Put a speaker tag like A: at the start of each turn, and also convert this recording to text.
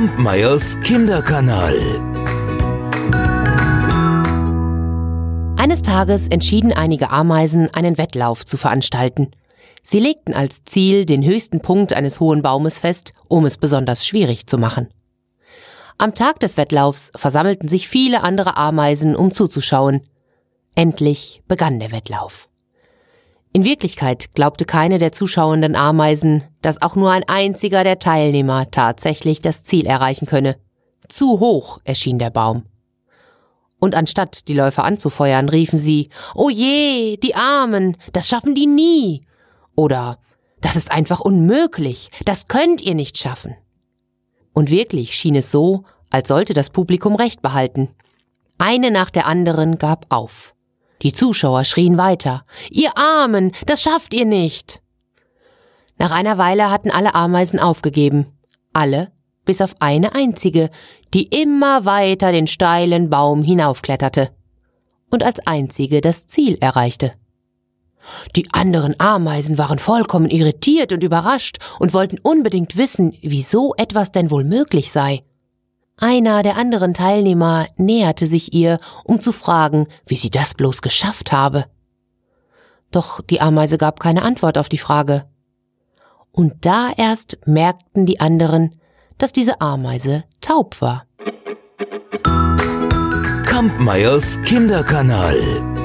A: Kampmeyers Kinderkanal.
B: Eines Tages entschieden einige Ameisen, einen Wettlauf zu veranstalten. Sie legten als Ziel den höchsten Punkt eines hohen Baumes fest, um es besonders schwierig zu machen. Am Tag des Wettlaufs versammelten sich viele andere Ameisen, um zuzuschauen. Endlich begann der Wettlauf. In Wirklichkeit glaubte keine der zuschauenden Ameisen, dass auch nur ein einziger der Teilnehmer tatsächlich das Ziel erreichen könne. Zu hoch erschien der Baum. Und anstatt die Läufer anzufeuern, riefen sie, Oh je, die Armen, das schaffen die nie. Oder Das ist einfach unmöglich, das könnt ihr nicht schaffen. Und wirklich schien es so, als sollte das Publikum Recht behalten. Eine nach der anderen gab auf. Die Zuschauer schrien weiter. Ihr Armen, das schafft ihr nicht. Nach einer Weile hatten alle Ameisen aufgegeben. Alle, bis auf eine einzige, die immer weiter den steilen Baum hinaufkletterte und als einzige das Ziel erreichte. Die anderen Ameisen waren vollkommen irritiert und überrascht und wollten unbedingt wissen, wieso etwas denn wohl möglich sei. Einer der anderen Teilnehmer näherte sich ihr, um zu fragen, wie sie das bloß geschafft habe. Doch die Ameise gab keine Antwort auf die Frage. Und da erst merkten die anderen, dass diese Ameise taub war.
A: Kampmeyers Kinderkanal.